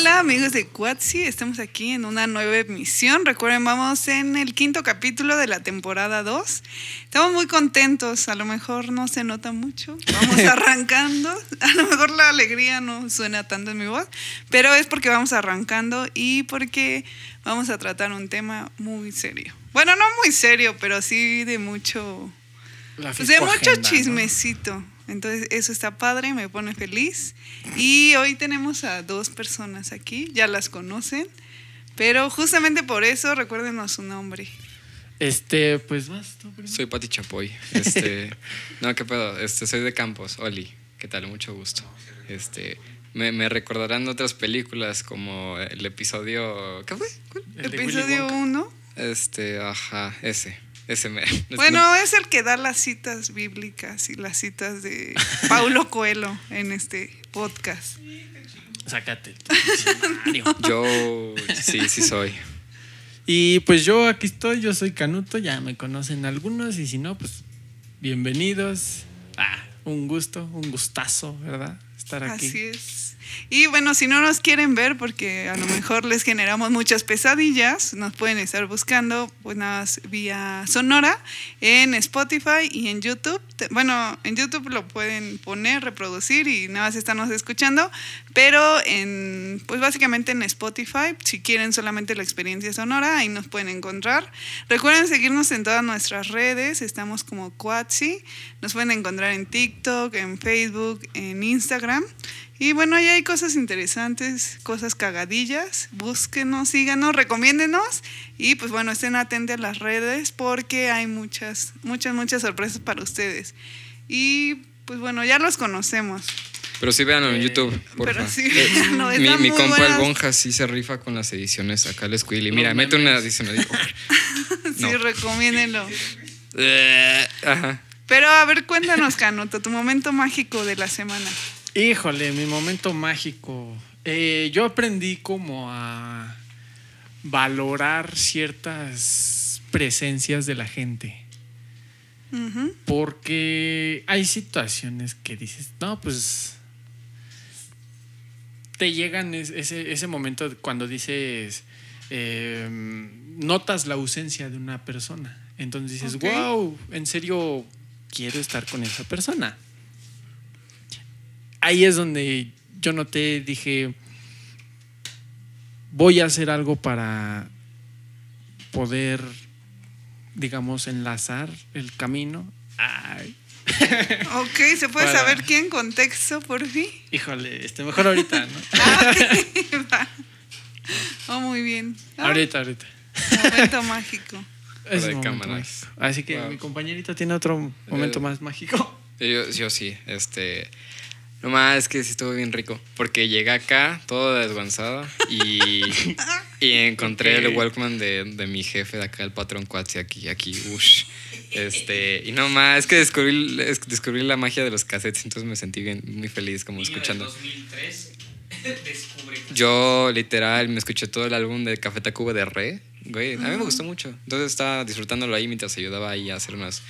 Hola amigos de Quatsi, estamos aquí en una nueva emisión. Recuerden, vamos en el quinto capítulo de la temporada 2. Estamos muy contentos, a lo mejor no se nota mucho. Vamos arrancando, a lo mejor la alegría no suena tanto en mi voz, pero es porque vamos arrancando y porque vamos a tratar un tema muy serio. Bueno, no muy serio, pero sí de mucho, pues de mucho chismecito. Entonces eso está padre, me pone feliz. Y hoy tenemos a dos personas aquí, ya las conocen, pero justamente por eso recuérdenos su nombre. Este, pues vas Soy Pati Chapoy. Este, no, qué pedo. Este, soy de Campos. Oli, ¿qué tal? Mucho gusto. Este, me, me recordarán otras películas como el episodio. ¿Qué fue? ¿El episodio 1. Este, ajá, ese. Bueno, es el que da las citas bíblicas y las citas de Paulo Coelho en este podcast. Sácate. yo sí, sí soy. Y pues yo aquí estoy, yo soy Canuto, ya me conocen algunos y si no, pues bienvenidos. Ah, un gusto, un gustazo, ¿verdad? Estar aquí. Así es. Y bueno, si no nos quieren ver, porque a lo mejor les generamos muchas pesadillas, nos pueden estar buscando, pues nada más vía sonora en Spotify y en YouTube. Bueno, en YouTube lo pueden poner, reproducir y nada más estamos escuchando, pero en, pues básicamente en Spotify, si quieren solamente la experiencia sonora, ahí nos pueden encontrar. Recuerden seguirnos en todas nuestras redes, estamos como Quatsi, nos pueden encontrar en TikTok, en Facebook, en Instagram. Y bueno, ahí hay cosas interesantes, cosas cagadillas. Búsquenos, síganos, recomiéndenos. Y pues bueno, estén atentos a las redes porque hay muchas, muchas, muchas sorpresas para ustedes. Y pues bueno, ya los conocemos. Pero sí véanlo en eh, YouTube, por favor. Sí, eh, mi, mi compa el Bonja sí se rifa con las ediciones acá el y Mira, mete una edición. sí, recomiéndenlo. Eh, ajá. Pero a ver, cuéntanos, Canuto, tu momento mágico de la semana. Híjole, mi momento mágico. Eh, yo aprendí como a valorar ciertas presencias de la gente. Porque hay situaciones que dices, no, pues te llegan ese, ese momento cuando dices, em, notas la ausencia de una persona. Entonces dices, wow, en serio quiero estar con esa persona ahí es donde yo noté, dije, voy a hacer algo para poder, digamos, enlazar el camino. Ay. Ok, ¿se puede saber quién? ¿Contexto, por fin? Híjole, este, mejor ahorita, ¿no? Ah, oh, muy bien. Ah. Ahorita, ahorita. Momento mágico. Es momento mágico. Así que mi compañerito tiene otro momento eh, más mágico. Yo, yo sí, este no más, es que sí estuvo bien rico. Porque llegué acá, todo desguanzado, y, y encontré el Walkman de, de, mi jefe de acá, el patrón Quatsi, aquí, aquí, ush. Este, y no más, es que descubrí, descubrí la magia de los cassettes, entonces me sentí bien, muy feliz como escuchando. 2003 Yo, literal, me escuché todo el álbum de Café Tacuba de Re. Güey, a mí me gustó mucho. Entonces estaba disfrutándolo ahí mientras ayudaba ahí a hacer unas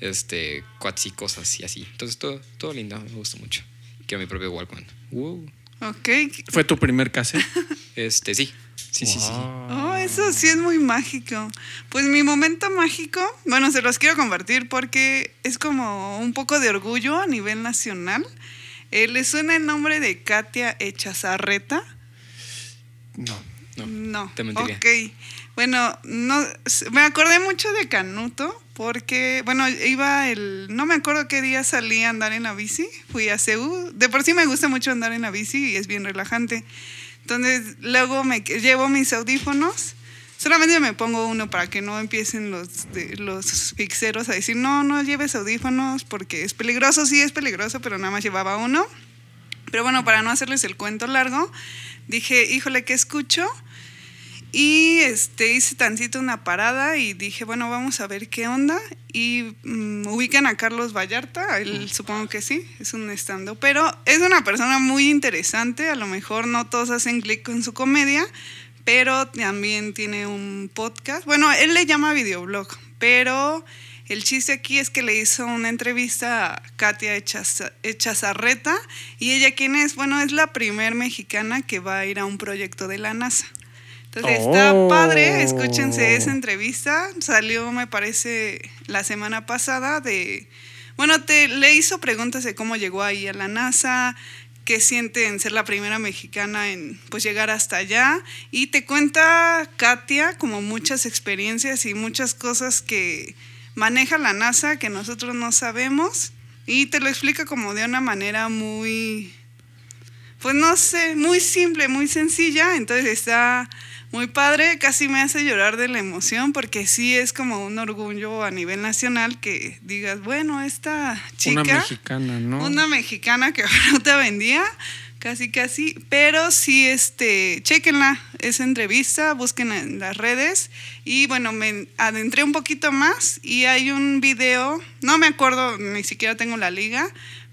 este, y cosas y así. Entonces todo, todo lindo, me gustó mucho que mi propio Walkman. Ok. ¿Fue tu primer cassette? este, sí. Sí, sí, sí. Oh, eso sí es muy mágico. Pues mi momento mágico, bueno, se los quiero compartir porque es como un poco de orgullo a nivel nacional. Eh, ¿Le suena el nombre de Katia Echazarreta? No, no. No. Te mentiría. Ok. Bueno, no, me acordé mucho de Canuto porque, bueno, iba el, no me acuerdo qué día salí a andar en la bici, fui a Ceú, de por sí me gusta mucho andar en la bici y es bien relajante. Entonces, luego me llevo mis audífonos, solamente me pongo uno para que no empiecen los, los fixeros a decir, no, no lleves audífonos porque es peligroso, sí es peligroso, pero nada más llevaba uno. Pero bueno, para no hacerles el cuento largo, dije, híjole, ¿qué escucho? Y este, hice tantito una parada y dije, bueno, vamos a ver qué onda. Y mm, ubican a Carlos Vallarta, él supongo que sí, es un estando. Pero es una persona muy interesante, a lo mejor no todos hacen clic con su comedia, pero también tiene un podcast. Bueno, él le llama videoblog, pero El chiste aquí es que le hizo una entrevista a Katia Echaza- Echazarreta. ¿Y ella quién es? Bueno, es la primer mexicana que va a ir a un proyecto de la NASA. Entonces está Oh. padre, escúchense esa entrevista. Salió, me parece, la semana pasada de... Bueno, te, le hizo preguntas de cómo llegó ahí a la NASA, qué siente en ser la primera mexicana en pues llegar hasta allá. Y te cuenta Katia como muchas experiencias y muchas cosas que maneja la NASA que nosotros no sabemos. Y te lo explica como de una manera muy pues no sé, muy simple, muy sencilla, entonces está muy padre, casi me hace llorar de la emoción porque sí es como un orgullo a nivel nacional que digas, bueno, esta chica, Una mexicana, ¿no? una mexicana que fruta vendía, casi casi, pero sí este, chequenla esa entrevista, busquen en las redes y bueno, me adentré un poquito más y hay un video, no me acuerdo, ni siquiera tengo la liga,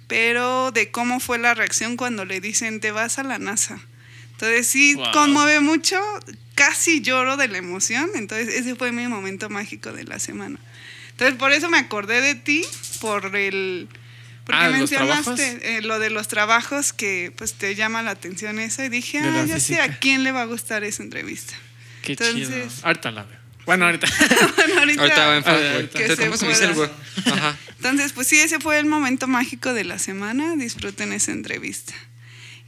pero de cómo fue la reacción cuando le dicen te vas a la NASA. Entonces sí Wow. conmueve mucho, casi lloro de la emoción, entonces ese fue mi momento mágico de la semana. Entonces por eso me acordé de ti, por el... Porque Ah, mencionaste eh, lo de los trabajos que pues te llama la atención eso y dije, ah, ya sé a quién le va a gustar esa entrevista. Qué Entonces- chido. Ahorita la veo. Bueno, ahorita. bueno, ahorita, Ahorita va en Ah, pueda. Ajá. Entonces, pues sí, ese fue el momento mágico de la semana. Disfruten esa entrevista.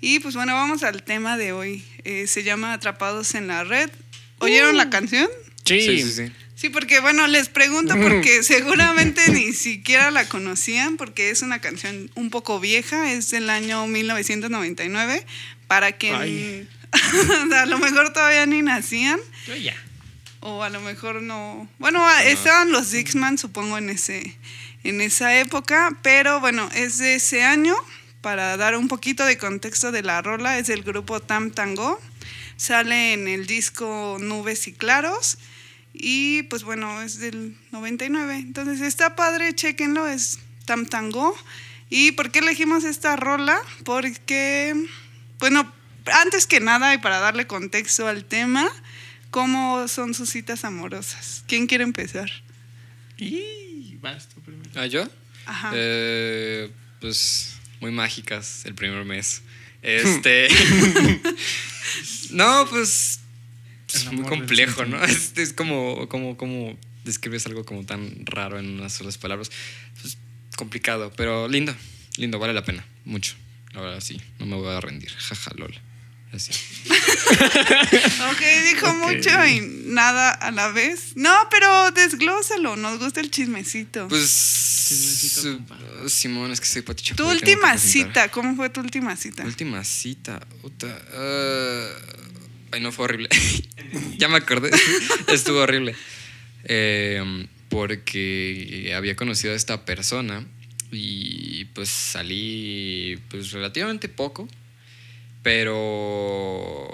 Y pues bueno, vamos al tema de hoy. Eh, se llama Atrapados en la Red. ¿Oyeron Uh. la canción? Sí. Sí, sí, sí. Sí, porque bueno, les pregunto porque seguramente ni siquiera la conocían porque es una canción un poco vieja, es del año 1999, para que Ay. a lo mejor todavía ni nacían Yo ya. o a lo mejor no. Bueno, a- estaban los Dixman, supongo, en ese en esa época, pero bueno, es de ese año. Para dar un poquito de contexto de la rola, es del grupo Tam Tango. Sale en el disco Nubes y Claros. Y pues bueno, es del 99. Entonces está padre, chequenlo, es Tam Tango. ¿Y por qué elegimos esta rola? Porque, bueno, antes que nada y para darle contexto al tema, ¿cómo son sus citas amorosas? ¿Quién quiere empezar? Y vas tú primero. ¿Ah, yo? Ajá. Eh, pues muy mágicas el primer mes. Este. no, pues. Es muy complejo, ¿no? Es, es como, como, como describes algo como tan raro en unas solas palabras. Pues complicado, pero lindo. Lindo, vale la pena. Mucho. La verdad, sí. No me voy a rendir. Jaja, lol. Así. Ok, dijo mucho y nada a la vez. No, pero desglósalo, nos gusta el chismecito. Pues. Chismecito, su- compa. Simón, es que soy paticho. tu última cita, ¿cómo fue tu última cita? Última cita, puta. eh, ay, no, fue horrible. ya me acordé. Estuvo horrible. Eh, porque había conocido a esta persona y pues salí pues relativamente poco. Pero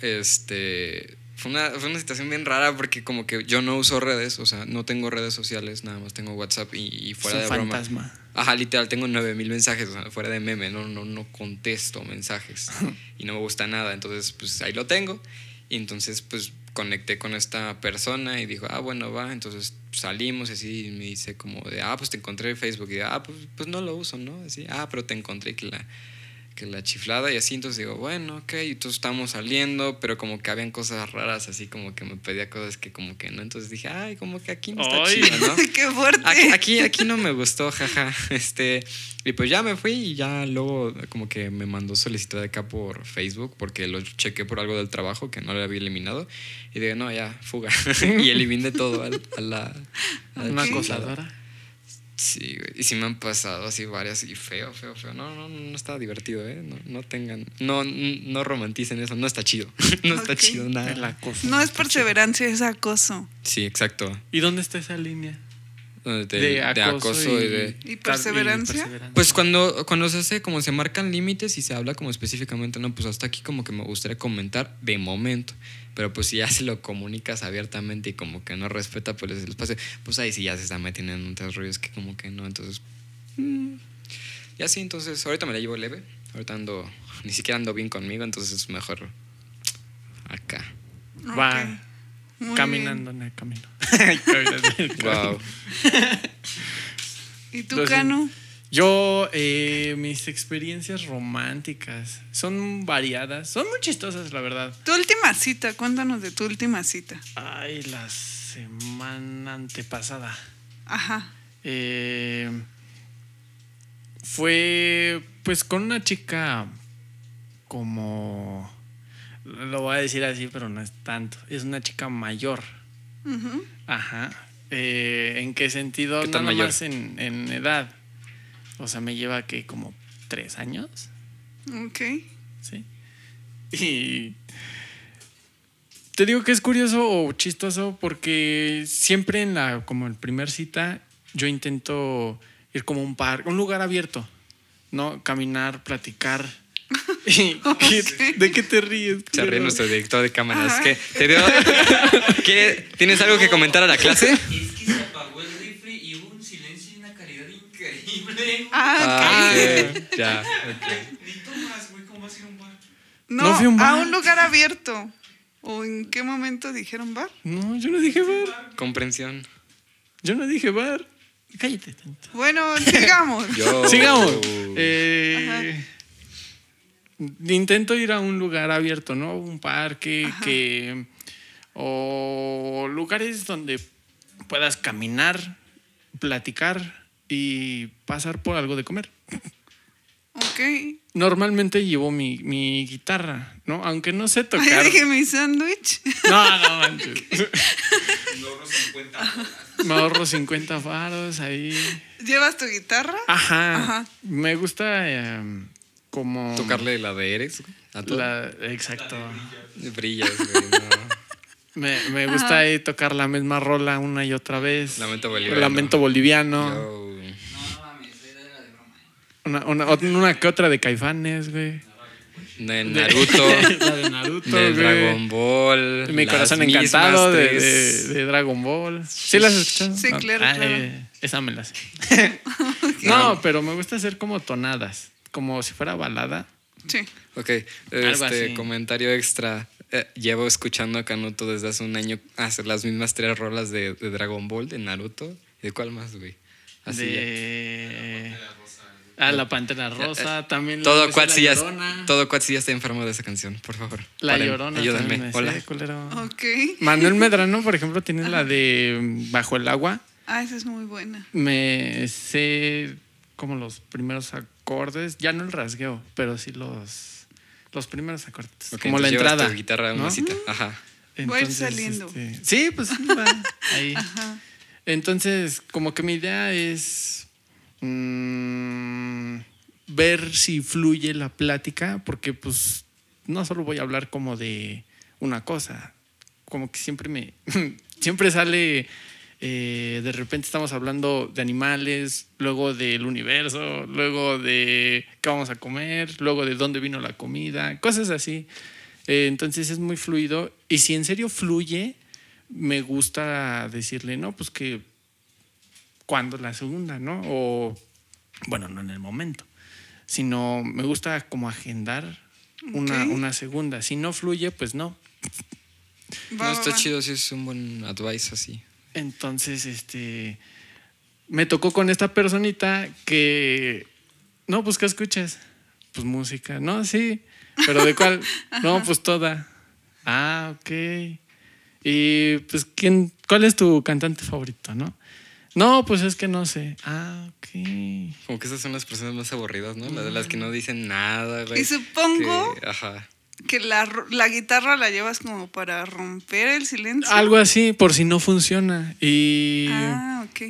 este fue una, fue una situación bien rara porque como que yo no uso redes, o sea, no tengo redes sociales, nada más tengo WhatsApp y, y fuera Es de un broma. fantasma. Ajá, literal, tengo 9000 mensajes, o sea, fuera de meme, no, no, no contesto mensajes y no me gusta nada, entonces pues ahí lo tengo y entonces pues conecté con esta persona y dijo, ah, bueno, va, entonces salimos y así y me dice como de, ah, pues te encontré en Facebook y ah, pues, pues no lo uso, ¿no? Así, ah, pero te encontré que la, que la chiflada y así, entonces digo, bueno, ok, y entonces estamos saliendo, pero como que habían cosas raras, así como que me pedía cosas que como que no, entonces dije, ay, como que aquí no está Ay. chido, ¿no? Qué fuerte. Aquí, aquí, aquí no me gustó, jaja. Este, y pues ya me fui y ya luego como que me mandó solicitud de acá por Facebook porque lo chequé por algo del trabajo que no le había eliminado. Y dije, no, ya, fuga. y eliminé todo al- a, la... a la Una acosadora. Sí, güey. Y sí me han pasado así varias y feo, feo, feo. No, no, no está divertido, ¿eh? No, no tengan... No, no romanticen eso. No está chido. no está chido El nada. acoso. No es perseverancia, es acoso. Sí, exacto. ¿Y dónde está esa línea? De, De, de acoso, y y, de... ¿Y perseverancia? Pues cuando, cuando se hace, como se marcan límites y se habla como específicamente, no, pues hasta aquí como que me gustaría comentar de momento. Pero pues si ya se lo comunicas abiertamente y como que no respeta pues el espacio, pues ahí sí ya se está metiendo en otros rollos que como que no. Entonces, mm, ya sí, entonces ahorita me la llevo leve. Ahorita ando, ni siquiera ando bien conmigo, entonces es mejor acá. Va. Muy caminando en el camino. Caminando en el camino. Wow. ¿Y tú, Entonces, Cano? Yo, eh, mis experiencias románticas son variadas, son muy chistosas, la verdad. Tu última cita, cuéntanos de tu última cita. Ay, la semana antepasada. Ajá. Eh, fue pues con una chica como lo voy a decir así pero no es tanto. Es una chica mayor. Ajá. Eh, en qué sentido ¿Qué tan nada mayor? más en, en edad. O sea me lleva que como tres años Ok. sí. Y te digo que es curioso o chistoso porque siempre en la como el primer cita yo intento ir como un parque, un lugar abierto, ¿no? Caminar, platicar. Y- Ok. ¿De qué te ríes? Se ríe culero? nuestro director de cámaras. Ajá. ¿Qué? ¿Te dio- ¿Quiere- ¿Tienes algo que comentar a la clase? Es que se apagó el rifle y hubo un silencio y una calidad increíble. Ah. Ya. Ni tomas, güey, ¿cómo va a ser un bar? No, No fui a un bar. a un lugar abierto. ¿O en qué momento dijeron bar? No, yo no dije bar. Comprensión. Yo no dije bar. Cállate tanto. Bueno, sigamos. Yo. Sigamos. Eh, intento ir a un lugar abierto, ¿no? Un parque Ajá. que. O lugares donde puedas caminar, platicar y pasar por algo de comer. Ok. Normalmente llevo mi, mi guitarra, ¿no? Aunque no sé tocar. dije mi sándwich. No, no manches. Logro 50 bolas. Me ahorro 50 faros ahí. ¿Llevas tu guitarra? Ajá. Ajá. Me gusta eh, como. Tocarle la de Eres a todo. La, exacto. Brillas, güey. No. Me, me gusta ahí tocar la misma rola una y otra vez. Lamento boliviano. Lamento boliviano. Yo- No, no mames, era de broma. ¿eh? Una, una, una que otra de Caifanes, güey. De Naruto. la de Naruto, de güey. Dragon Ball. Mi corazón encantado de, de- de Dragon Ball. ¿Sí las has escuchado? Sí, No. claro, Ah, claro. eh, esa me la sé. No, pero me gusta hacer como tonadas. Como si fuera balada. Sí. Ok, este así. comentario extra. Eh, llevo escuchando a Canuto desde hace un año hacer las mismas tres rolas de, de Dragon Ball, de Naruto. ¿Y de cuál más, güey? Así de... Ah, la Pantera Rosa. También la Todo Quatsi La ya, Llorona. todo Quatsi ya está enfermo de esa canción, por favor. La Paren, Llorona. Ayúdenme. también me sé, Hola. culero. Ok. Manuel Medrano, por ejemplo, tiene la de Bajo el agua. Ah, esa es muy buena. Me sé como los primeros acordes, ya no el rasgueo, pero sí los, los primeros acordes. Como la entonces entrada. tu guitarra a una ¿no? cita. Ajá. Va a ir Entonces, saliendo. este, sí, pues sí, va ahí. Ajá. Entonces, como que mi idea es mm, ver si fluye la plática, porque pues no solo voy a hablar como de una cosa, como que siempre me, siempre sale, eh, de repente estamos hablando de animales, luego del universo, luego de qué vamos a comer, luego de dónde vino la comida, cosas así. Eh, entonces es muy fluido y si en serio fluye, me gusta decirle, no, pues que cuando la segunda, ¿no? O, bueno, no en el momento, sino me gusta como agendar una, una segunda. Si no fluye, pues no. Va, no, está va. chido si es un buen advice así. Entonces, este, me tocó con esta personita que, no, pues, ¿qué escuchas? Pues música, no, sí, pero ¿de cuál? no, pues toda. Ah, ok. Y, pues, ¿quién, cuál es tu cantante favorito, no? No, pues es que no sé. Ah, ok. Como que esas son las personas más aburridas, ¿no? Las de las que no dicen nada, güey. Y supongo Que- ajá. Que la, la guitarra la llevas como para romper el silencio. Algo así, por si no funciona. Y Ah, ok.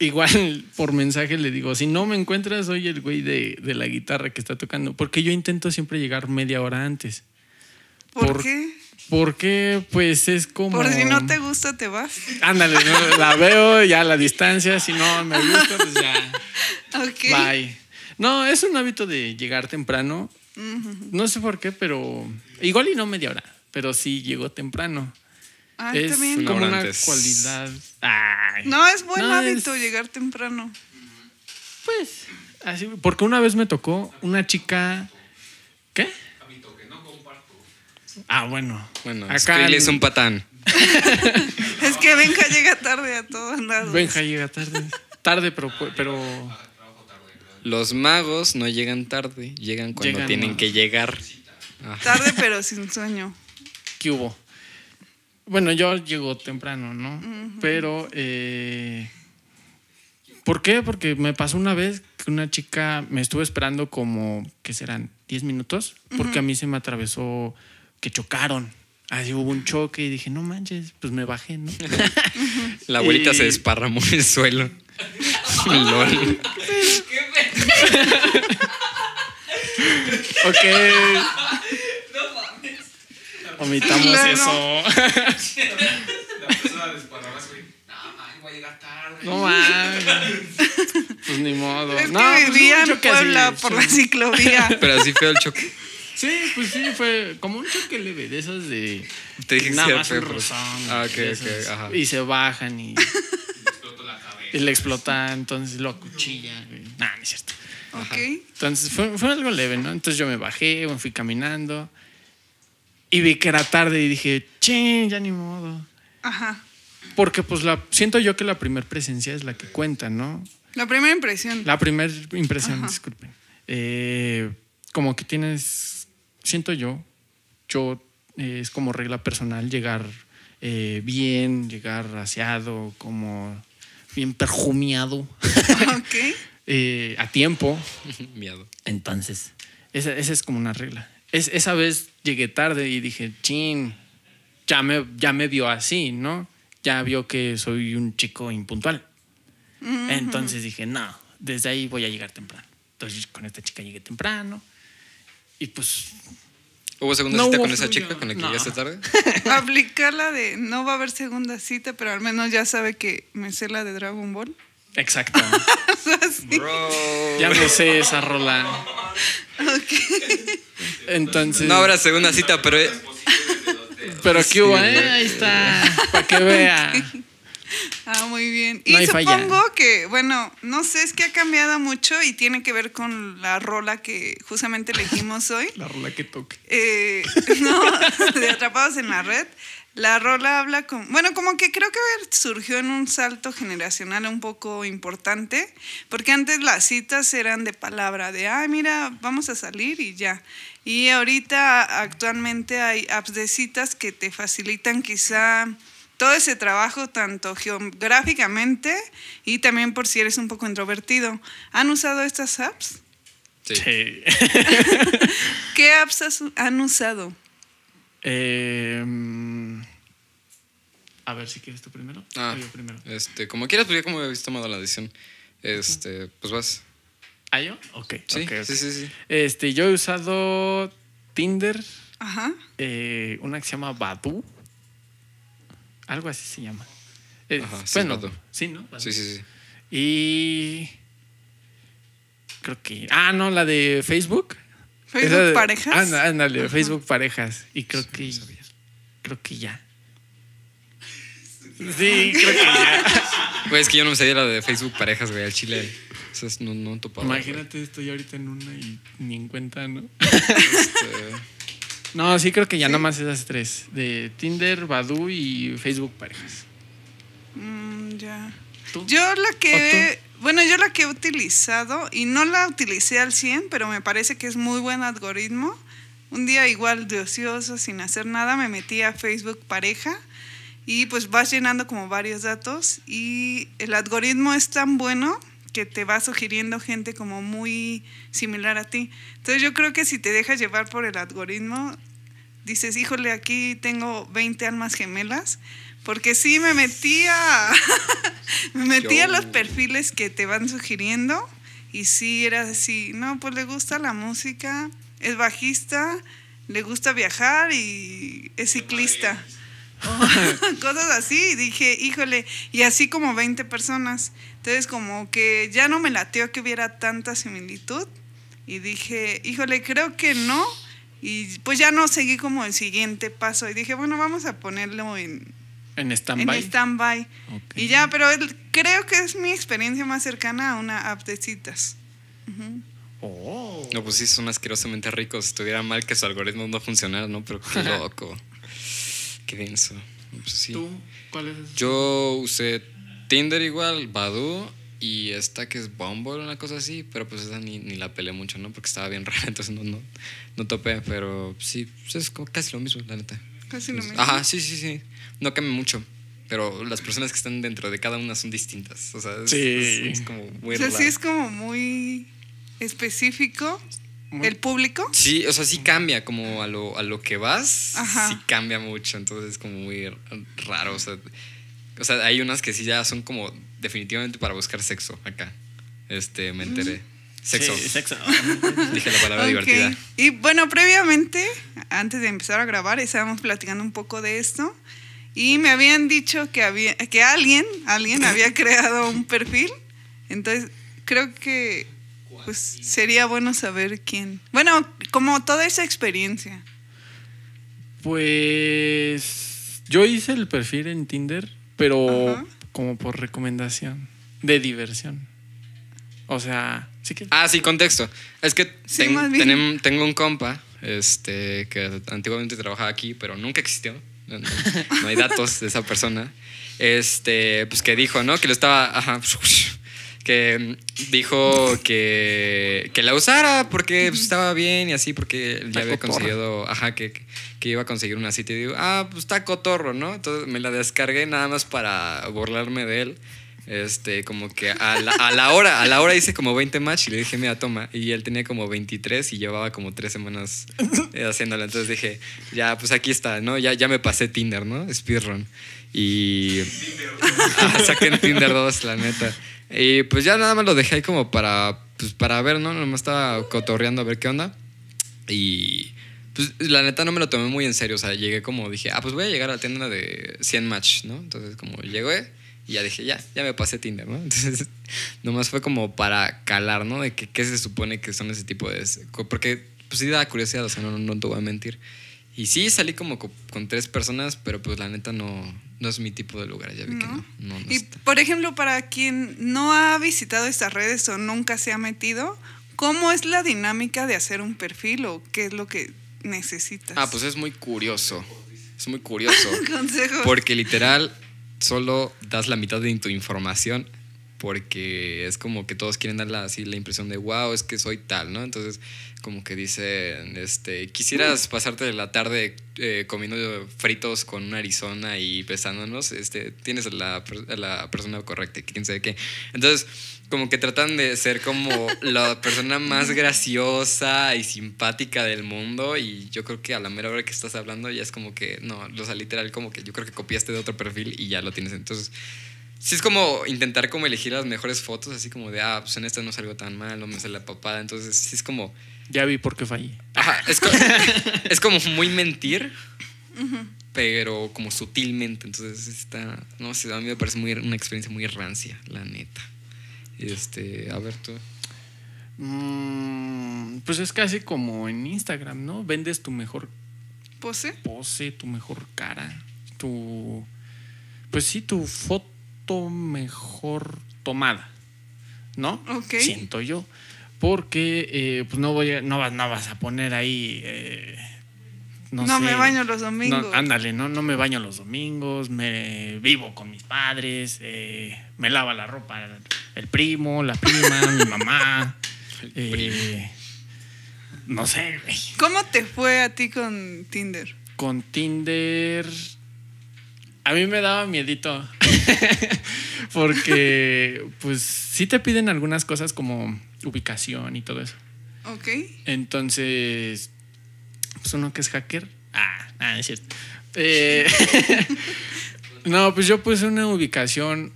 igual por mensaje le digo, si no me encuentras, soy el güey de, de la guitarra que está tocando. Porque yo intento siempre llegar media hora antes. ¿Por, Por- qué? Porque pues es como... Por si no te gusta, te vas. Ándale, ¿no? la veo ya a la distancia, si no me gusta, pues ya. Ok. Bye. No, es un hábito de llegar temprano. No sé por qué, pero igual y no media hora, pero sí llego temprano. Ah, es. Una como una antes. cualidad. Ay. No, es buen No, hábito es- llegar temprano. Pues, así, porque una vez me tocó una chica. ¿Qué? Ah, bueno. Bueno, acá es un patán. Es que Benja llega tarde a todos lados. Benja llega tarde. Tarde, pero, pero Los magos no llegan tarde, llegan cuando Llegan tienen que llegar. Ajá. Tarde pero sin sueño. ¿qué hubo? Bueno, yo llego temprano, ¿no? Pero, eh, ¿por qué? Porque me pasó una vez que una chica me estuvo esperando como, ¿qué serán? ¿10 minutos? Porque a mí se me atravesó que chocaron. Así hubo un choque y dije, no manches, pues me bajé, ¿no? La abuelita Y- se desparramó en el suelo. Lol. ok. No mames. Omitamos Claro. eso. La persona güey. No, man, voy a llegar tarde. No mames. Pues ni modo. Es no, que pues, vivía un en choque así, Puebla por la sí. ciclovía. Pero así fue el choque. Sí, pues sí, fue como un choque leve de esos de. Te dije que nada era más un rozón, Ah, ok, ok, ajá. Y se bajan y, la. Y le explota, entonces lo acuchilla. Nah, no es cierto. Ok. Entonces fue, fue algo leve, ¿no? Entonces yo me bajé, me fui caminando y vi que era tarde y dije, ching, ya ni modo. Ajá. Porque pues la, siento yo que la primera presencia es la que cuenta, ¿no? La primera impresión. La primera impresión, Ajá. disculpen. Eh, como que tienes, siento yo, yo eh, es como regla personal llegar eh, bien, llegar aseado, como bien perfumiado, Ok. eh, a tiempo. Miedo. Entonces, esa, esa es como una regla. Es, esa vez llegué tarde y dije, chin, ya me, ya me vio así, ¿no? Ya vio que soy un chico impuntual. Entonces dije, no, desde ahí voy a llegar temprano. Entonces con esta chica llegué temprano y pues ¿Hubo segunda No cita hubo con esa chica con la que No. llegaste tarde? Aplicarla de no va a haber segunda cita, pero al menos ya sabe que me sé la de Dragon Ball. exacto. Bro. ya me sé esa rola. Ok. Entonces, No habrá segunda cita, pero pero aquí hubo, Sí, eh, ahí está, para que vea. Ah, muy bien. Y No hay falla. supongo que, bueno, no sé, es que ha cambiado mucho y tiene que ver con la rola que justamente elegimos hoy. La rola que toque. Eh, no, de Atrapados en la Red. La rola habla con. Bueno, como que creo que surgió en un salto generacional un poco importante, porque antes las citas eran de palabra, de, ay, mira, vamos a salir y ya. Y ahorita actualmente hay apps de citas que te facilitan quizá todo ese trabajo, tanto geográficamente y también por si eres un poco introvertido. ¿Han usado estas apps? Sí. Sí. ¿Qué apps has- han usado? Eh, a ver si quieres tú primero. Ah, yo primero. este, como quieras, pues ya como habéis tomado la decisión. Este, pues vas. ¿Ah, yo? Ok. Sí, ok, ok. sí, sí, sí. Este, yo he usado Tinder, Ajá. eh, una que se llama Badu. Algo así se llama. Ajá, bueno, sí, ¿no? Sí, sí, sí. Y creo que... Ah, no, la de Facebook. ¿Facebook de- parejas? Ándale, ándale, Facebook parejas. Y creo Sí, que... Creo que ya. Sí, creo que ya. Güey, es que yo no me sabía la de Facebook parejas, güey, al chile. O sea, no, no topaba. Imagínate, estoy ahorita en una y ni en cuenta, ¿no? Este, No, sí creo que ya nada más esas tres. De Tinder, Badu y Facebook Parejas. Mm, ya. ¿Tú? Yo la ¿O que, bueno, yo la que he utilizado y no la utilicé al 100, pero me parece que es muy buen algoritmo. Un día igual de ocioso, sin hacer nada, me metí a Facebook pareja y pues vas llenando como varios datos y el algoritmo es tan bueno que te va sugiriendo gente como muy similar a ti. Entonces yo creo que si te dejas llevar por el algoritmo, dices, híjole, aquí tengo 20 almas gemelas, porque sí me metí a, me metí a Yo. los perfiles que te van sugiriendo y sí era así, no, pues le gusta la música, es bajista, le gusta viajar y es ciclista. Cosas así, dije, híjole, y así como 20 personas. Entonces como que ya no me lateó que hubiera tanta similitud y dije, híjole, creo que no. Y pues ya no seguí como el siguiente paso y dije, bueno, vamos a ponerlo en, En en stand-by. stand-by. Ok. Y ya, pero el- creo que es mi experiencia más cercana a una app de citas. Oh. no, pues sí, son asquerosamente ricos. Estuviera mal que su algoritmo no funcionara, ¿no? Pero qué loco. Qué denso. Pues sí. ¿Tú? ¿Cuál es? Yo usé Tinder igual, Badoo y esta que es Bumble, una cosa así, pero pues esa ni, ni la peleé mucho, ¿no? Porque estaba bien rara, entonces no, no, no topé, pero sí, pues es como casi lo mismo, la neta. Casi lo mismo. Ajá, sí, sí, sí. No cambia mucho, pero las personas que están dentro de cada una son distintas, o sea, es, Sí. es- es como muy o sea, raro. sí es como muy específico Muy- el público. Sí, o sea, sí cambia como a lo, a lo que vas, Ajá. sí cambia mucho, entonces es como muy raro, o sea, o sea, hay unas que sí ya son como definitivamente para buscar sexo acá. Este, me enteré. Sexo. Sí, sexo. Dije la palabra Ok. divertida. Y bueno, previamente, antes de empezar a grabar, estábamos platicando un poco de esto. Y me habían dicho que había, que alguien, alguien había creado un perfil. Entonces, creo que pues sería bueno saber quién. Bueno, como toda esa experiencia. Pues yo hice el perfil en Tinder, pero Ajá. como por recomendación de diversión. O sea, sí que Ah, sí, contexto. Es que Sí, ten- tenem- tengo un compa este, que antiguamente trabajaba aquí, pero nunca existió. No, no- no hay datos de esa persona. Este, pues que dijo, ¿no? Que lo estaba. Ajá. Que dijo que, que la usara porque pues, estaba bien y así, porque ya había cotorra. conseguido. Ajá, que, que iba a conseguir una cita y digo, ah, pues está cotorro, ¿no? Entonces me la descargué nada más para burlarme de él. Este, como que a la, a la hora, a la hora hice como 20 match y le dije, mira, toma. Y él tenía como 23 y llevaba como 3 semanas eh, haciéndolo. Entonces dije, ya, pues aquí está, ¿no? Ya, ya me pasé Tinder, ¿no? Speedrun. Y. Ah, saqué en Tinder 2, la neta. Y pues ya nada más lo dejé ahí como para, pues, para ver, ¿no? Nomás estaba cotorreando a ver qué onda. Y. Pues la neta no me lo tomé muy en serio. O sea, llegué como dije, ah, pues voy a llegar a la tienda de 100 match, ¿no? Entonces, como llegué y ya dije, ya, ya me pasé Tinder, ¿no? Entonces, nomás fue como para calar, ¿no? De que, qué se supone que son ese tipo de. Porque, pues sí da curiosidad, o sea, no, no te voy a mentir. Y sí, salí como co- con, tres personas, pero pues la neta no, no es mi tipo de lugar. Ya vi que ¿No? no. No, no Y está. por ejemplo, para quien no ha visitado estas redes o nunca se ha metido, ¿cómo es la dinámica de hacer un perfil o qué es lo que necesitas? Ah, pues es muy curioso. Es muy curioso. Consejo. Porque literal, solo das la mitad de tu información. Porque es como que todos quieren dar la, así la impresión de wow, es que soy tal, ¿no? Entonces, como que dicen, este, quisieras pasarte la tarde eh, comiendo fritos con una Arizona y besándonos, este, tienes la, la persona correcta, quién sabe qué. Entonces, como que tratan de ser como la persona más graciosa y simpática del mundo y yo creo que a la mera hora que estás hablando ya es como que, no, o sea, literal como que yo creo que copiaste de otro perfil y ya lo tienes. Entonces, sí es como intentar como elegir las mejores fotos, así como de, ah, pues en esta no salgo tan mal, no me sale la papada. Entonces, sí es como, ya vi por qué fallé. ajá, es, co- es como muy mentir, pero como sutilmente. Entonces, está, no sé, a mí me parece muy, una experiencia muy rancia, la neta. Este, a ver tú. Mm, pues es casi como en Instagram, ¿no? Vendes tu mejor ¿Pose? pose, tu mejor cara, tu. Pues sí, tu foto mejor tomada, ¿no? Ok. Siento yo. Porque eh, pues no voy a, no vas, no vas a poner ahí. eh, no, No, sé. me baño los domingos. No, ándale, no, no me baño los domingos, me vivo con mis padres, eh, me lava la ropa el primo, la prima, mi mamá. eh, no sé, güey. ¿Cómo te fue a ti con Tinder? Con Tinder. A mí me daba miedito. Porque, pues, sí te piden algunas cosas como ubicación y todo eso. ¿Ok? Entonces, pues uno que es hacker. Ah, ah, es cierto. Eh, no, pues yo puse una ubicación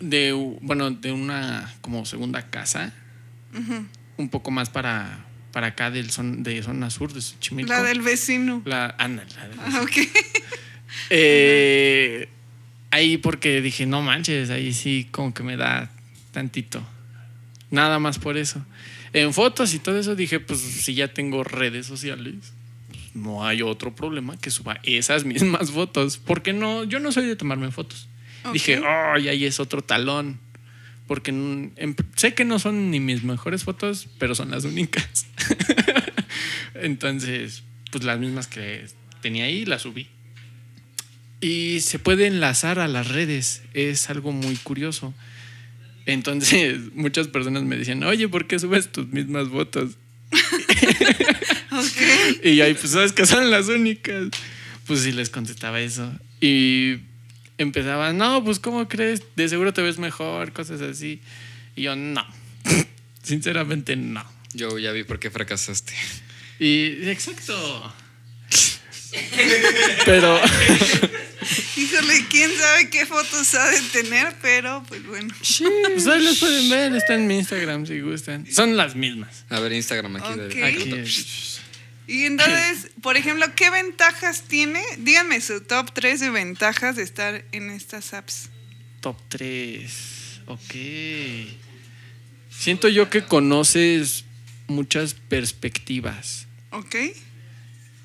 de, bueno, de una como segunda casa, un poco más para, para acá del son, de zona sur de Xochimilco. La del vecino. La, anda, la del Ah, ok. eh, ahí porque dije, no manches, ahí sí como que me da tantito. Nada más por eso. En fotos y todo eso dije, pues si ya tengo redes sociales, no hay otro problema que suba esas mismas fotos. Porque no, yo no soy de tomarme fotos. Dije, ay, ahí es otro talón. Porque en- en- sé que no son ni mis mejores fotos, pero son las únicas. Entonces, pues las mismas que tenía ahí las subí. Y se puede enlazar a las redes. Es algo muy curioso. Entonces, muchas personas me decían, oye, ¿por qué subes tus mismas fotos? Ok. Y ahí, pues, ¿sabes que son las únicas? Pues sí les contestaba eso. Y empezaban, no, pues, ¿cómo crees? De seguro te ves mejor, cosas así. Y yo, no. Sinceramente, no. Yo ya vi por qué fracasaste. Y, exacto. Pero, Híjole, quién sabe qué fotos ha de tener, pero pues bueno. pues ahí las pueden ver, está en mi Instagram si gustan. Son las mismas. A ver, Instagram aquí. de- Ok. Aquí, Aquí. Y entonces, por ejemplo, ¿qué ventajas tiene? Díganme su top 3 de ventajas de estar en estas apps. Top 3. Ok. Siento yo que conoces muchas perspectivas ¿Ok?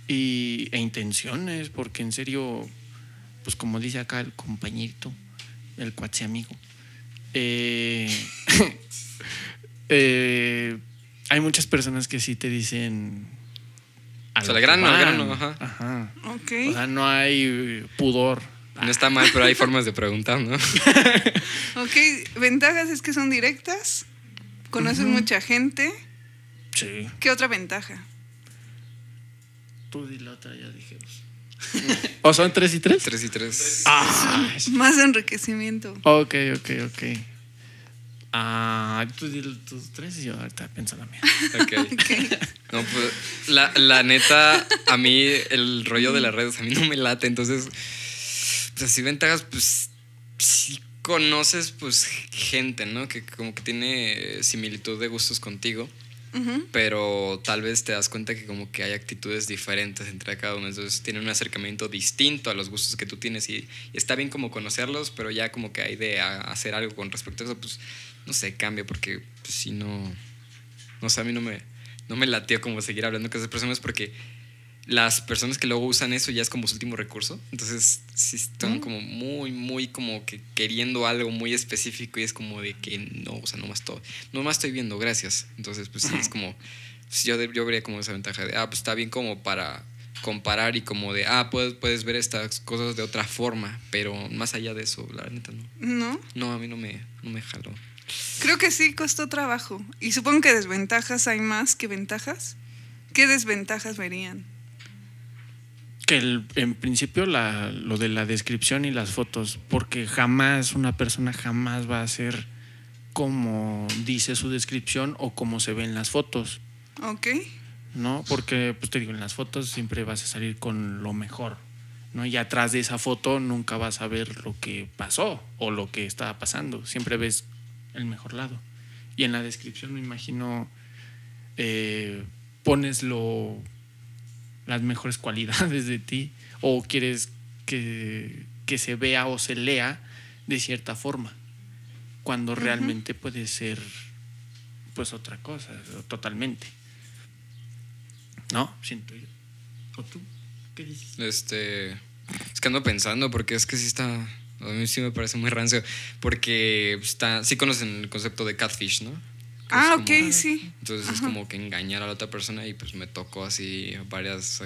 Y, e intenciones, porque en serio, pues como dice acá el compañerito, el cuatse amigo, eh, eh, hay muchas personas que sí te dicen... a O sea, al grano, al grano, ajá. Ajá. Ok. O sea, no hay pudor. No está mal, pero hay formas de preguntar, ¿no? Ok, ventajas es que son directas, conoces mucha gente. Sí. ¿Qué otra ventaja? Tú di la otra, ya dije dos. ¿O son tres y tres? Tres y tres. Ah, Más enriquecimiento. ok, ok, ok. Ah, tú di tus tres y yo ahorita pienso la mía. Ok. No, pues, la, la neta, a mí el rollo de las redes a mí no me late, entonces, pues así ventajas, pues sí conoces pues gente, ¿no? Que como que tiene similitud de gustos contigo, Pero tal vez te das cuenta que como que hay actitudes diferentes entre cada uno, entonces tiene un acercamiento distinto a los gustos que tú tienes y, está bien como conocerlos, pero ya como que hay de hacer algo con respecto a eso, pues no sé, cambia porque pues si no, no sé, a mí no me, no me latió como seguir hablando con esas personas porque las personas que luego usan eso ya es como su último recurso. Entonces, sí están como muy, muy como que queriendo algo muy específico y es como de que no, o sea, no más todo. No más estoy viendo, gracias. Entonces, pues sí, es como, pues, yo, yo vería como esa ventaja de, ah, pues está bien como para comparar y como de, ah, puedes, puedes ver estas cosas de otra forma, pero más allá de eso, la neta no. No, No, a mí no me, no me jaló. creo que sí costó trabajo. Y supongo que desventajas hay más que ventajas. ¿Qué desventajas verían? Que el- en principio la, lo de la descripción y las fotos, porque jamás una persona jamás va a ser como dice su descripción o como se ve en las fotos, Ok, ¿no? Porque, pues te digo, en las fotos siempre vas a salir con lo mejor, ¿no? Y atrás de esa foto nunca vas a ver lo que pasó o lo que estaba pasando, siempre ves el mejor lado. Y en la descripción me imagino eh, pones lo las mejores cualidades de ti o quieres que, que se vea o se lea de cierta forma cuando realmente puede ser pues otra cosa totalmente no siento yo o tú qué dices Este. Es que ando pensando porque es que sí está. A mí sí me parece muy rancio. Porque está. Sí conocen el concepto de catfish, ¿no? Ah, ok, como- sí. Entonces es como que engañar a la otra persona y pues me tocó así varias.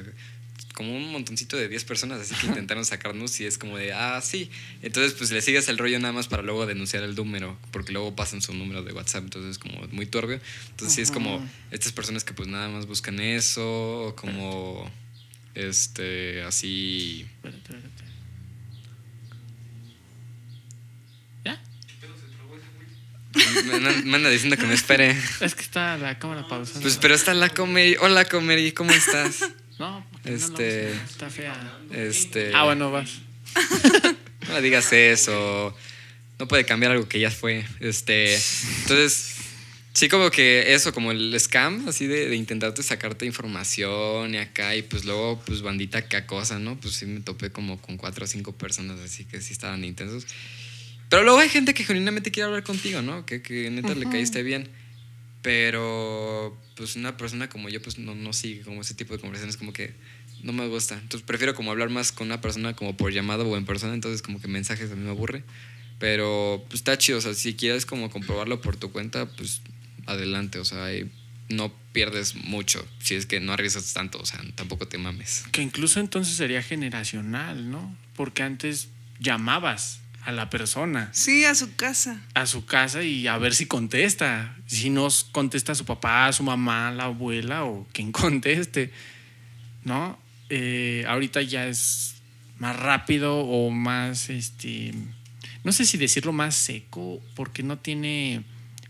Como un montoncito de 10 personas así que intentaron sacarnos y es como de, ah, sí. Entonces pues le sigues el rollo nada más para luego denunciar el número, porque luego pasan su número de WhatsApp, entonces es como muy turbio. Entonces sí es como estas personas que pues nada más buscan eso, como este, así. Espérate, espérate. Me anda, me anda diciendo que me espere. Es que está la cámara pausada. Pues, pero está la Comeri. Hola, Comeri, ¿cómo estás? No, no Este- uso, está fea. Este. Ah, bueno, vas. No le digas eso. No puede cambiar algo que ya fue. Este. Entonces. Sí, como que eso, como el scam, así de, de intentarte sacarte información y acá, y pues luego, pues bandita que acosa, ¿no? Pues sí me topé como con cuatro o cinco personas así que sí estaban intensos. Pero luego hay gente que genuinamente quiere hablar contigo, ¿no? Que, que neta le caíste bien. Pero, pues una persona como yo, pues no, no sigue como ese tipo de conversaciones, como que no me gusta. Entonces prefiero como hablar más con una persona como por llamada o en persona, entonces como que mensajes a mí me aburre. Pero pues está chido, o sea, si quieres como comprobarlo por tu cuenta, pues adelante, o sea, hay no pierdes mucho si es que no arriesgas tanto, o sea, tampoco te mames. Que incluso entonces sería generacional, ¿no? Porque antes llamabas a la persona Sí, a su casa. a su casa y a ver si contesta. Si no contesta su papá, su mamá, la abuela o quien conteste, ¿no? Eh, ahorita ya es más rápido o más, este, no sé si decirlo más seco, porque no tiene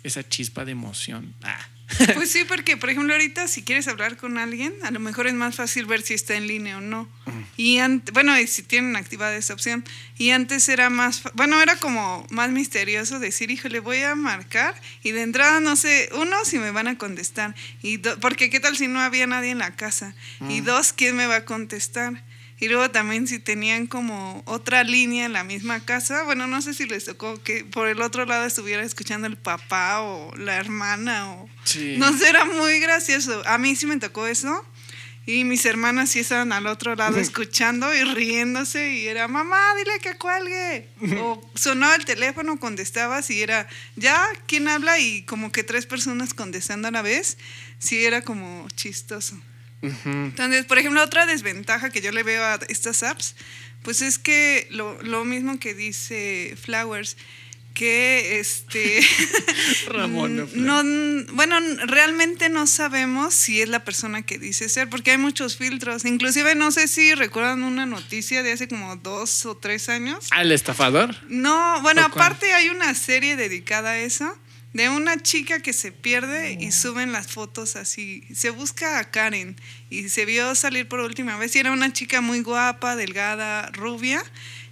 esa chispa de emoción. Ah. Pues sí, porque por ejemplo ahorita si quieres hablar con alguien, a lo mejor es más fácil ver si está en línea o no. Y ant- bueno, y si tienen activada esa opción. Y antes era más, bueno, era como más misterioso decir, híjole, voy a marcar y de entrada no sé, uno, si me van a contestar. Y porque qué tal si no había nadie en la casa. Y dos, ¿quién me va a contestar? Y luego también si tenían como otra línea en la misma casa, bueno, no sé si les tocó que por el otro lado estuviera escuchando el papá o la hermana o... Sí. No sé, era muy gracioso. A mí sí me tocó eso. Y mis hermanas sí estaban al otro lado escuchando y riéndose y era, mamá, dile que cuelgue. O sonaba el teléfono, contestabas y era, ¿ya? ¿Quién habla? Y como que tres personas contestando a la vez. Sí, era como chistoso. Entonces, por ejemplo, otra desventaja que yo le veo a estas apps, pues es que lo, lo mismo que dice Flowers, que este Ramona no bueno realmente no sabemos si es la persona que dice ser porque hay muchos filtros. Inclusive no sé si recuerdan una noticia de hace como dos o tres años. El estafador. no, bueno, aparte hay una serie dedicada a eso, de una chica que se pierde y suben las fotos así. Se busca a Karen y se vio salir por última vez y era una chica muy guapa, delgada, rubia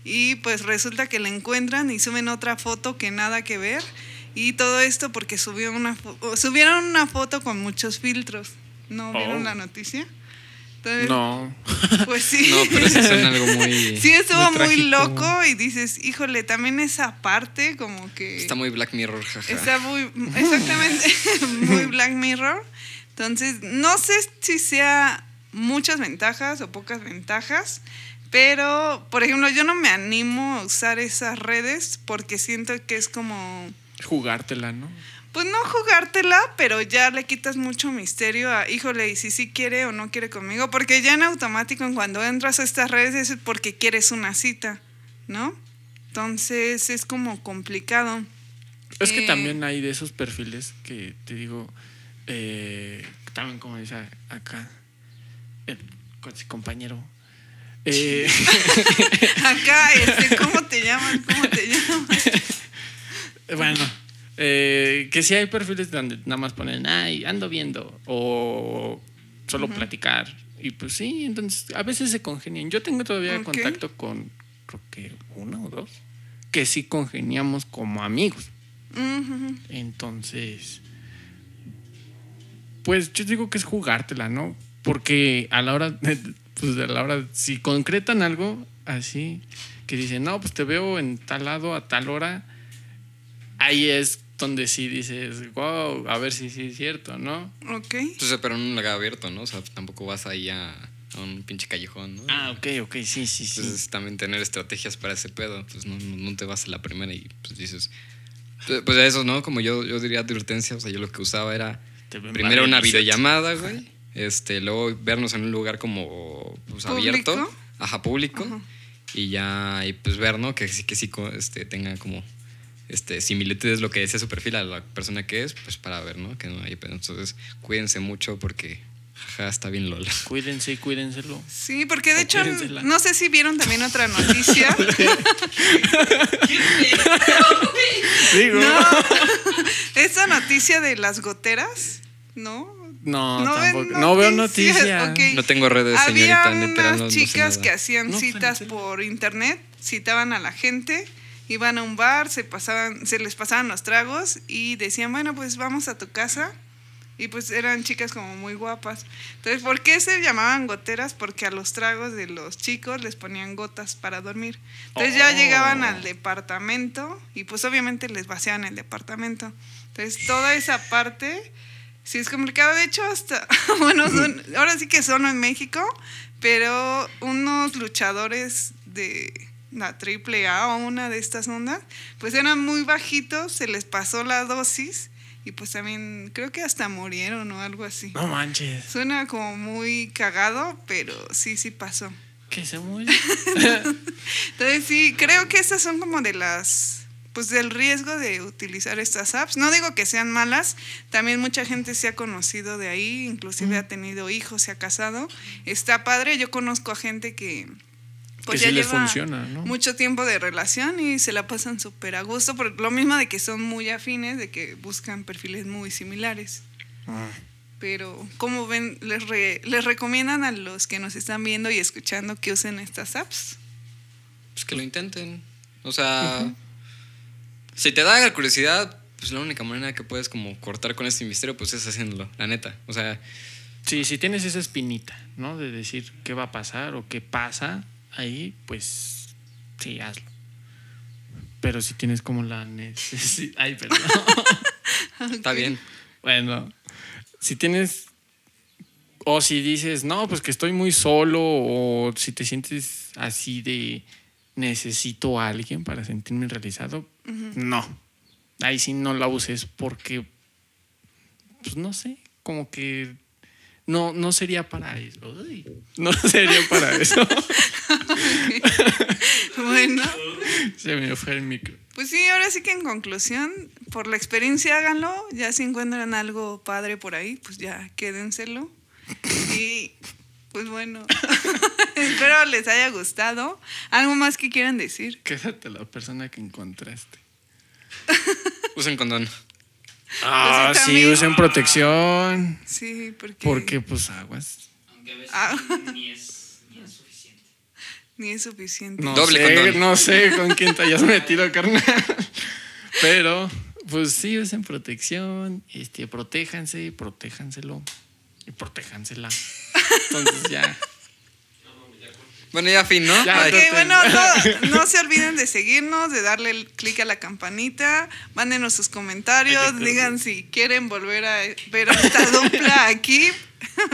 y pues resulta que la encuentran y suben otra foto que nada que ver y todo esto porque subió una subieron una foto con muchos filtros. ¿No vieron Oh. la noticia? Entonces, No. Pues sí. No, pero sí suena algo muy... Sí, estuvo Muy loco y dices, híjole, también esa parte como que... Está muy Black Mirror, jaja. Está muy, exactamente, muy Black Mirror. Entonces, no sé si sea muchas ventajas o pocas ventajas, pero, por ejemplo, yo no me animo a usar esas redes porque siento que es como, Jugártela, ¿no? Pues no jugártela, pero ya le quitas mucho misterio a, híjole, y si sí quiere o no quiere conmigo, porque ya en automático en cuando entras a estas redes es porque quieres una cita, ¿no? Entonces es como complicado. Es que Eh. también hay de esos perfiles que te digo, eh, también como dice acá, el co- compañero. Eh, Acá, este, ¿cómo te llaman? ¿Cómo te llaman? bueno, eh, que sí hay perfiles donde nada más ponen, ay, ando viendo, o solo platicar. Y pues sí, entonces a veces se congenian. Yo tengo todavía contacto con, creo que uno o dos, que sí congeniamos como amigos. Entonces, pues yo digo que es jugártela, ¿no? Porque a la hora, de- pues a la hora, si concretan algo así, que dicen, no, pues te veo en tal lado a tal hora, ahí es donde sí dices, wow, a ver si sí es cierto, ¿no? Ok. Entonces, pero en un lugar abierto, ¿no? O sea, tampoco vas ahí a, a un pinche callejón, ¿no? Ah, ok, ok, sí, sí, sí. Entonces también tener estrategias para ese pedo, pues no, no, te vas a la primera y pues dices, pues pues, eso, ¿no? Como yo, yo diría advertencia, o sea, yo lo que usaba era primero una videollamada, güey, este, luego vernos en un lugar como pues, abierto, ajá, público, Ajá. y ya, y pues ver, ¿no? Que sí, que sí este, tenga como este, similitudes lo que decía su perfil a la persona que es, pues para ver, ¿no? Que no hay pedo. Entonces, cuídense mucho porque, jaja, está bien lola. Cuídense y cuídenselo. Sí, porque de O hecho, cuídensela. no sé si vieron también otra noticia. Digo. no, esta noticia de las goteras, ¿no? No, No tampoco. No veo noticias. No tengo redes, Había señorita, neta, unas no- no sé chicas que hacían No, citas por internet, citaban a la gente, iban a un bar, se pasaban, se les pasaban los tragos y decían, bueno, pues vamos a tu casa. Y pues eran chicas como muy guapas. Entonces, ¿por qué se llamaban goteras? Porque a los tragos de los chicos les ponían gotas para dormir. Entonces ya Oh. llegaban al departamento y pues obviamente les vaciaban el departamento. Entonces toda esa parte sí es complicado. De hecho, hasta, bueno, son- ahora sí que son en México, pero unos luchadores de la triple A o una de estas ondas, pues eran muy bajitos, se les pasó la dosis y pues también creo que hasta murieron o algo así. No manches. Suena como muy cagado, pero sí, sí pasó. Que se muere. Entonces sí, creo que estas son como de las, pues del riesgo de utilizar estas apps. No digo que sean malas, también mucha gente se ha conocido de ahí, inclusive ha tenido hijos, se ha casado. Está padre, yo conozco a gente que pues Que ya sí les lleva funciona, ¿no? mucho tiempo de relación y se la pasan súper a gusto, por lo mismo de que son muy afines, de que buscan perfiles muy similares. Ah. Pero, ¿cómo ven? ¿Les, re- ¿Les recomiendan a los que nos están viendo y escuchando que usen estas apps? Pues que lo intenten. O sea, si te da la curiosidad, pues la única manera que puedes como cortar con este misterio, pues es haciéndolo, la neta. O sea, Sí, si tienes esa espinita, ¿no? De decir qué va a pasar o qué pasa ahí, pues sí, hazlo. Pero si tienes como la necesidad. Ay, perdón. está bien. bueno, si tienes. O si dices, no, pues que estoy muy solo, o si te sientes así de necesito a alguien para sentirme realizado, no. Ahí sí no la uses porque, pues no sé, como que no, no sería para eso. Uy, no sería para eso. Bueno, Se me fue el micro. pues sí, ahora sí que en conclusión, por la experiencia háganlo, ya si encuentran algo padre por ahí, pues ya quédenselo. Y pues bueno, espero les haya gustado. ¿Algo más que quieran decir? Quédate la persona que encontraste. Usen condón. Ah, sí, usen protección. Sí, porque... Porque, pues, aguas. Aunque a veces Ah. ni, es, ni es suficiente. Ni es suficiente. No Doble sé, condón. no sé con quién te hayas metido, carnal. Pero, pues sí, usen protección. Este, protéjanse, protéjanselo. Y protéjansela. Entonces ya. Bueno, ya fin, ¿no? Ya, Bye. Ok, Entonces- bueno, no, no se olviden de seguirnos, de darle el clic a la campanita, mándenos sus comentarios, digan si quieren volver a ver a esta dupla aquí,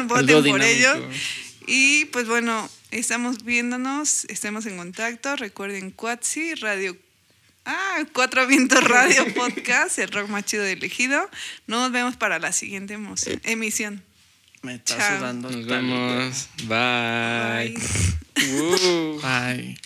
voten por dinámico. ello. Y pues bueno, estamos viéndonos, estemos en contacto, recuerden Cuatsi, Radio... Ah, Cuatro Vientos Radio Podcast, el rock más chido de elegido. Nos vemos para la siguiente emoción- emisión. Me está Chao. sudando. Nos vemos. Bye. Bye. Uh. Bye.